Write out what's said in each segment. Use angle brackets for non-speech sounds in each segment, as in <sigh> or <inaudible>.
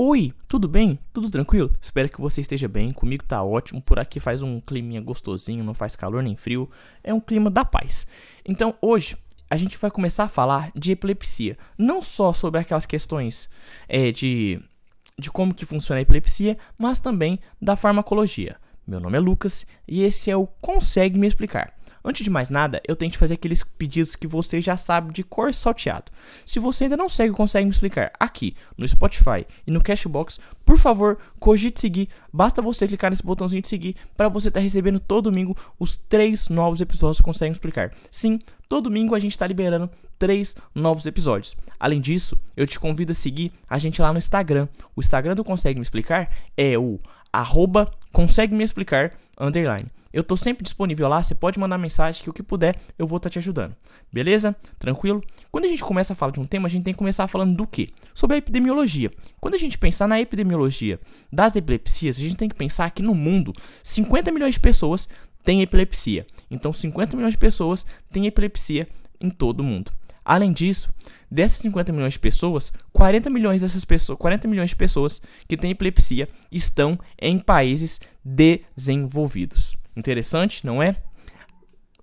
Oi, tudo bem? Tudo tranquilo? Espero que você esteja bem. Comigo tá ótimo. Por aqui faz um climinha gostosinho, não faz calor nem frio. É um clima da paz. Então, hoje a gente vai começar a falar de epilepsia. Não só sobre aquelas questões é, de, de como que funciona a epilepsia, mas também da farmacologia. Meu nome é Lucas e esse é o Consegue Me Explicar. Antes de mais nada, eu tenho que fazer aqueles pedidos que você já sabe de cor salteado. Se você ainda não segue, consegue me explicar aqui no Spotify e no Cashbox, por favor, cogite seguir. Basta você clicar nesse botãozinho de seguir para você estar tá recebendo todo domingo os três novos episódios que consegue me explicar. Sim, todo domingo a gente está liberando três novos episódios. Além disso, eu te convido a seguir a gente lá no Instagram. O Instagram do Consegue Me Explicar é o arroba consegue me explicar underline. Eu tô sempre disponível lá, você pode mandar mensagem que o que puder eu vou estar tá te ajudando. Beleza? Tranquilo? Quando a gente começa a falar de um tema, a gente tem que começar falando do quê? Sobre a epidemiologia. Quando a gente pensar na epidemiologia das epilepsias, a gente tem que pensar que no mundo 50 milhões de pessoas têm epilepsia. Então 50 milhões de pessoas têm epilepsia em todo o mundo. Além disso, dessas 50 milhões de pessoas, 40 milhões dessas pessoas, 40 milhões de pessoas que têm epilepsia estão em países desenvolvidos. Interessante, não é?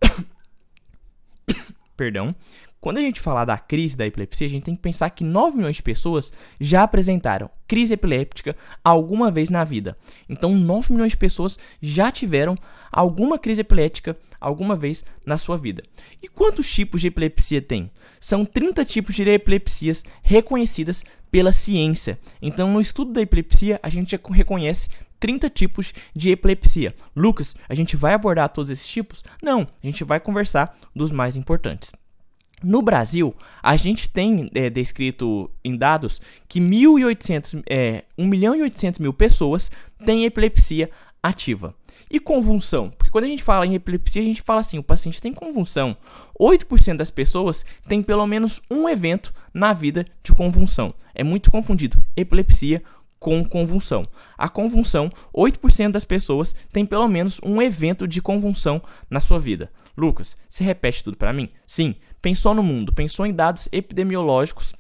<coughs> Perdão. Quando a gente falar da crise da epilepsia, a gente tem que pensar que 9 milhões de pessoas já apresentaram crise epiléptica alguma vez na vida. Então, 9 milhões de pessoas já tiveram alguma crise epilética alguma vez na sua vida. E quantos tipos de epilepsia tem? São 30 tipos de epilepsias reconhecidas pela ciência. Então, no estudo da epilepsia, a gente reconhece 30 tipos de epilepsia. Lucas, a gente vai abordar todos esses tipos? Não, a gente vai conversar dos mais importantes. No Brasil, a gente tem é, descrito em dados que 1.800, é, 1 milhão e 800 mil pessoas têm epilepsia ativa. E convulsão? Porque quando a gente fala em epilepsia, a gente fala assim: o paciente tem convulsão. 8% das pessoas têm pelo menos um evento na vida de convulsão. É muito confundido epilepsia com convulsão. A convulsão, 8% das pessoas têm pelo menos um evento de convulsão na sua vida. Lucas, se repete tudo para mim? Sim, pensou no mundo, pensou em dados epidemiológicos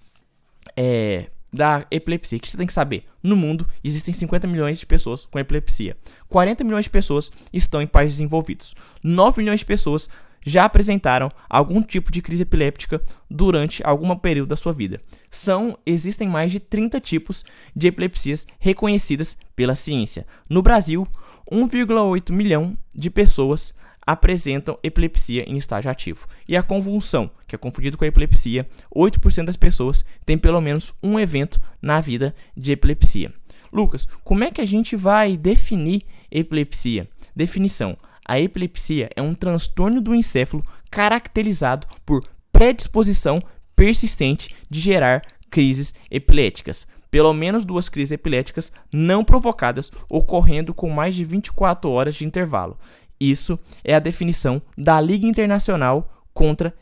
é, da epilepsia. O que você tem que saber? No mundo existem 50 milhões de pessoas com epilepsia. 40 milhões de pessoas estão em países desenvolvidos. 9 milhões de pessoas já apresentaram algum tipo de crise epiléptica durante algum período da sua vida. São existem mais de 30 tipos de epilepsias reconhecidas pela ciência. No Brasil, 1,8 milhão de pessoas apresentam epilepsia em estágio ativo. E a convulsão, que é confundido com a epilepsia, 8% das pessoas têm pelo menos um evento na vida de epilepsia. Lucas, como é que a gente vai definir epilepsia? Definição: a epilepsia é um transtorno do encéfalo caracterizado por predisposição persistente de gerar crises epiléticas. Pelo menos duas crises epiléticas não provocadas ocorrendo com mais de 24 horas de intervalo. Isso é a definição da Liga Internacional contra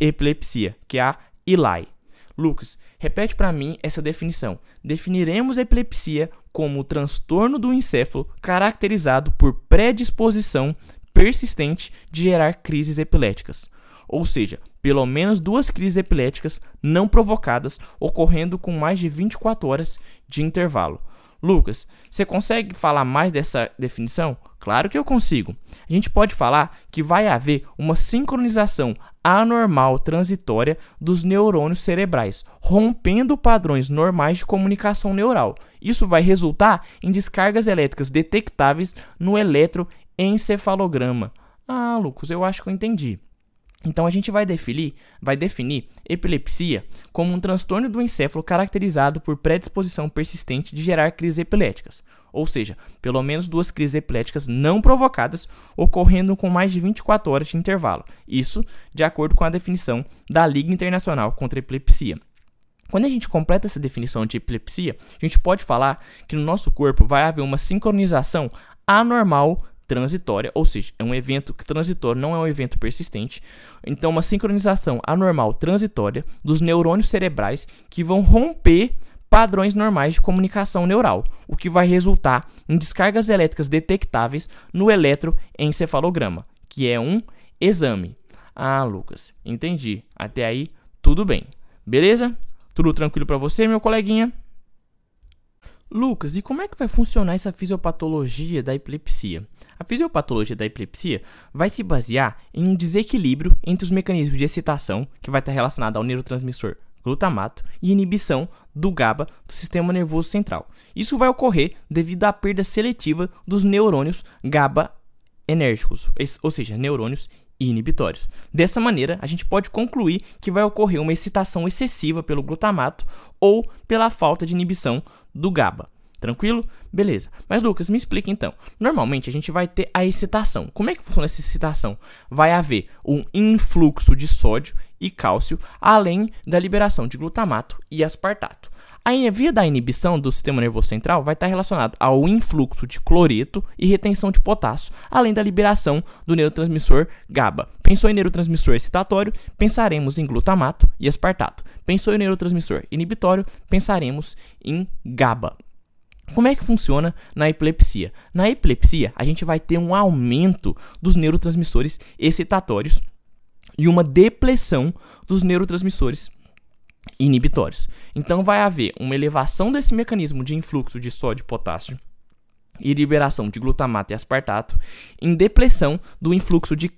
Epilepsia, que é a ILAI. Lucas, repete para mim essa definição. Definiremos epilepsia como o transtorno do encéfalo caracterizado por predisposição persistente de gerar crises epiléticas. Ou seja, pelo menos duas crises epiléticas não provocadas ocorrendo com mais de 24 horas de intervalo. Lucas, você consegue falar mais dessa definição? Claro que eu consigo. A gente pode falar que vai haver uma sincronização anormal transitória dos neurônios cerebrais, rompendo padrões normais de comunicação neural. Isso vai resultar em descargas elétricas detectáveis no eletroencefalograma. Ah, Lucas, eu acho que eu entendi. Então a gente vai definir, vai definir epilepsia como um transtorno do encéfalo caracterizado por predisposição persistente de gerar crises epiléticas, ou seja, pelo menos duas crises epiléticas não provocadas ocorrendo com mais de 24 horas de intervalo. Isso de acordo com a definição da Liga Internacional contra a Epilepsia. Quando a gente completa essa definição de epilepsia, a gente pode falar que no nosso corpo vai haver uma sincronização anormal transitória, ou seja, é um evento transitório, não é um evento persistente. Então, uma sincronização anormal transitória dos neurônios cerebrais que vão romper padrões normais de comunicação neural, o que vai resultar em descargas elétricas detectáveis no eletroencefalograma, que é um exame. Ah, Lucas, entendi. Até aí, tudo bem. Beleza? Tudo tranquilo para você, meu coleguinha? Lucas, e como é que vai funcionar essa fisiopatologia da epilepsia? A fisiopatologia da epilepsia vai se basear em um desequilíbrio entre os mecanismos de excitação, que vai estar relacionado ao neurotransmissor glutamato, e inibição do GABA do sistema nervoso central. Isso vai ocorrer devido à perda seletiva dos neurônios GABA enérgicos, ou seja, neurônios inibitórios. Dessa maneira, a gente pode concluir que vai ocorrer uma excitação excessiva pelo glutamato ou pela falta de inibição do GABA. Tranquilo? Beleza. Mas Lucas, me explica então. Normalmente a gente vai ter a excitação. Como é que funciona essa excitação? Vai haver um influxo de sódio e cálcio, além da liberação de glutamato e aspartato. A via da inibição do sistema nervoso central vai estar relacionada ao influxo de cloreto e retenção de potássio, além da liberação do neurotransmissor GABA. Pensou em neurotransmissor excitatório, pensaremos em glutamato e aspartato. Pensou em neurotransmissor inibitório, pensaremos em GABA. Como é que funciona na epilepsia? Na epilepsia, a gente vai ter um aumento dos neurotransmissores excitatórios e uma depressão dos neurotransmissores inibitórios. Então vai haver uma elevação desse mecanismo de influxo de sódio e potássio e liberação de glutamato e aspartato em depressão do influxo de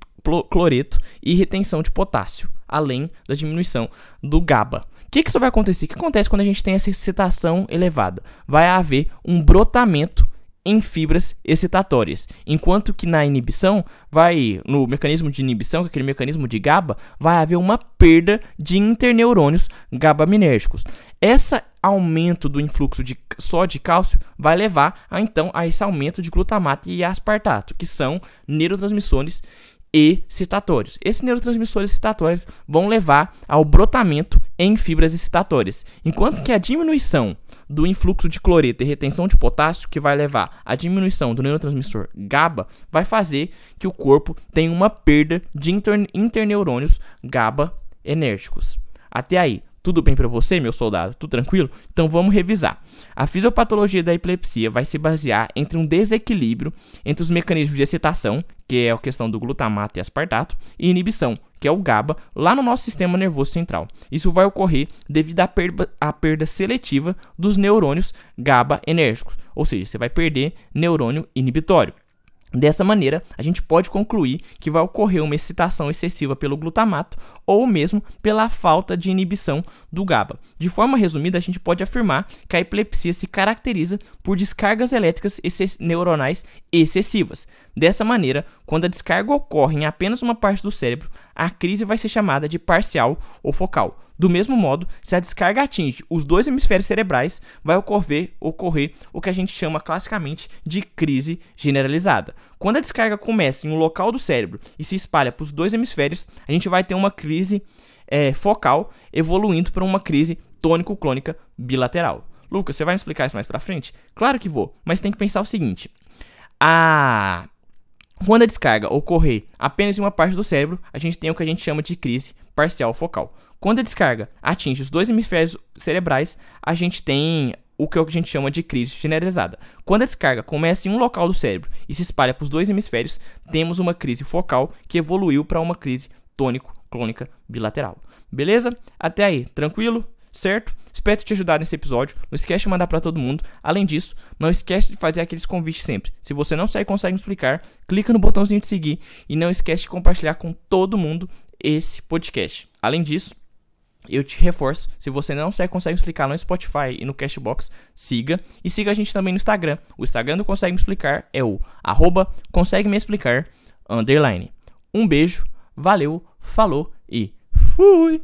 cloreto e retenção de potássio, além da diminuição do GABA. O que, que isso vai acontecer? O que acontece quando a gente tem essa excitação elevada? Vai haver um brotamento em fibras excitatórias, enquanto que na inibição vai no mecanismo de inibição, que é aquele mecanismo de GABA, vai haver uma perda de interneurônios GABAminérgicos. Esse aumento do influxo de só de cálcio vai levar a então a esse aumento de glutamato e aspartato, que são neurotransmissores excitatórios. Esses neurotransmissores excitatórios vão levar ao brotamento em fibras excitatórias, enquanto que a diminuição do influxo de cloreto e retenção de potássio, que vai levar à diminuição do neurotransmissor GABA, vai fazer que o corpo tenha uma perda de interneurônios GABA enérgicos. Até aí, tudo bem para você, meu soldado? Tudo tranquilo? Então vamos revisar. A fisiopatologia da epilepsia vai se basear entre um desequilíbrio entre os mecanismos de excitação, que é a questão do glutamato e aspartato, e inibição, que é o GABA, lá no nosso sistema nervoso central. Isso vai ocorrer devido à perda, à perda seletiva dos neurônios GABA enérgicos, ou seja, você vai perder neurônio inibitório. Dessa maneira, a gente pode concluir que vai ocorrer uma excitação excessiva pelo glutamato ou mesmo pela falta de inibição do GABA. De forma resumida, a gente pode afirmar que a epilepsia se caracteriza por descargas elétricas neuronais excessivas. Dessa maneira, quando a descarga ocorre em apenas uma parte do cérebro, a crise vai ser chamada de parcial ou focal. Do mesmo modo, se a descarga atinge os dois hemisférios cerebrais, vai ocorrer, ocorrer o que a gente chama classicamente de crise generalizada. Quando a descarga começa em um local do cérebro e se espalha para os dois hemisférios, a gente vai ter uma crise é, focal evoluindo para uma crise tônico-clônica bilateral. Lucas, você vai me explicar isso mais para frente? Claro que vou, mas tem que pensar o seguinte: a quando a descarga ocorrer apenas em uma parte do cérebro, a gente tem o que a gente chama de crise parcial focal. Quando a descarga atinge os dois hemisférios cerebrais, a gente tem o que a gente chama de crise generalizada. Quando a descarga começa em um local do cérebro e se espalha para os dois hemisférios, temos uma crise focal que evoluiu para uma crise tônico-clônica bilateral. Beleza? Até aí, tranquilo? Certo? Espero te ajudar nesse episódio. Não esquece de mandar para todo mundo. Além disso, não esquece de fazer aqueles convites sempre. Se você não sabe consegue me explicar, clica no botãozinho de seguir e não esquece de compartilhar com todo mundo esse podcast. Além disso, eu te reforço, se você não segue, consegue explicar no Spotify e no Cashbox, siga. E siga a gente também no Instagram. O Instagram do Consegue Me Explicar é o arroba consegue me explicar, underline. Um beijo, valeu, falou e fui!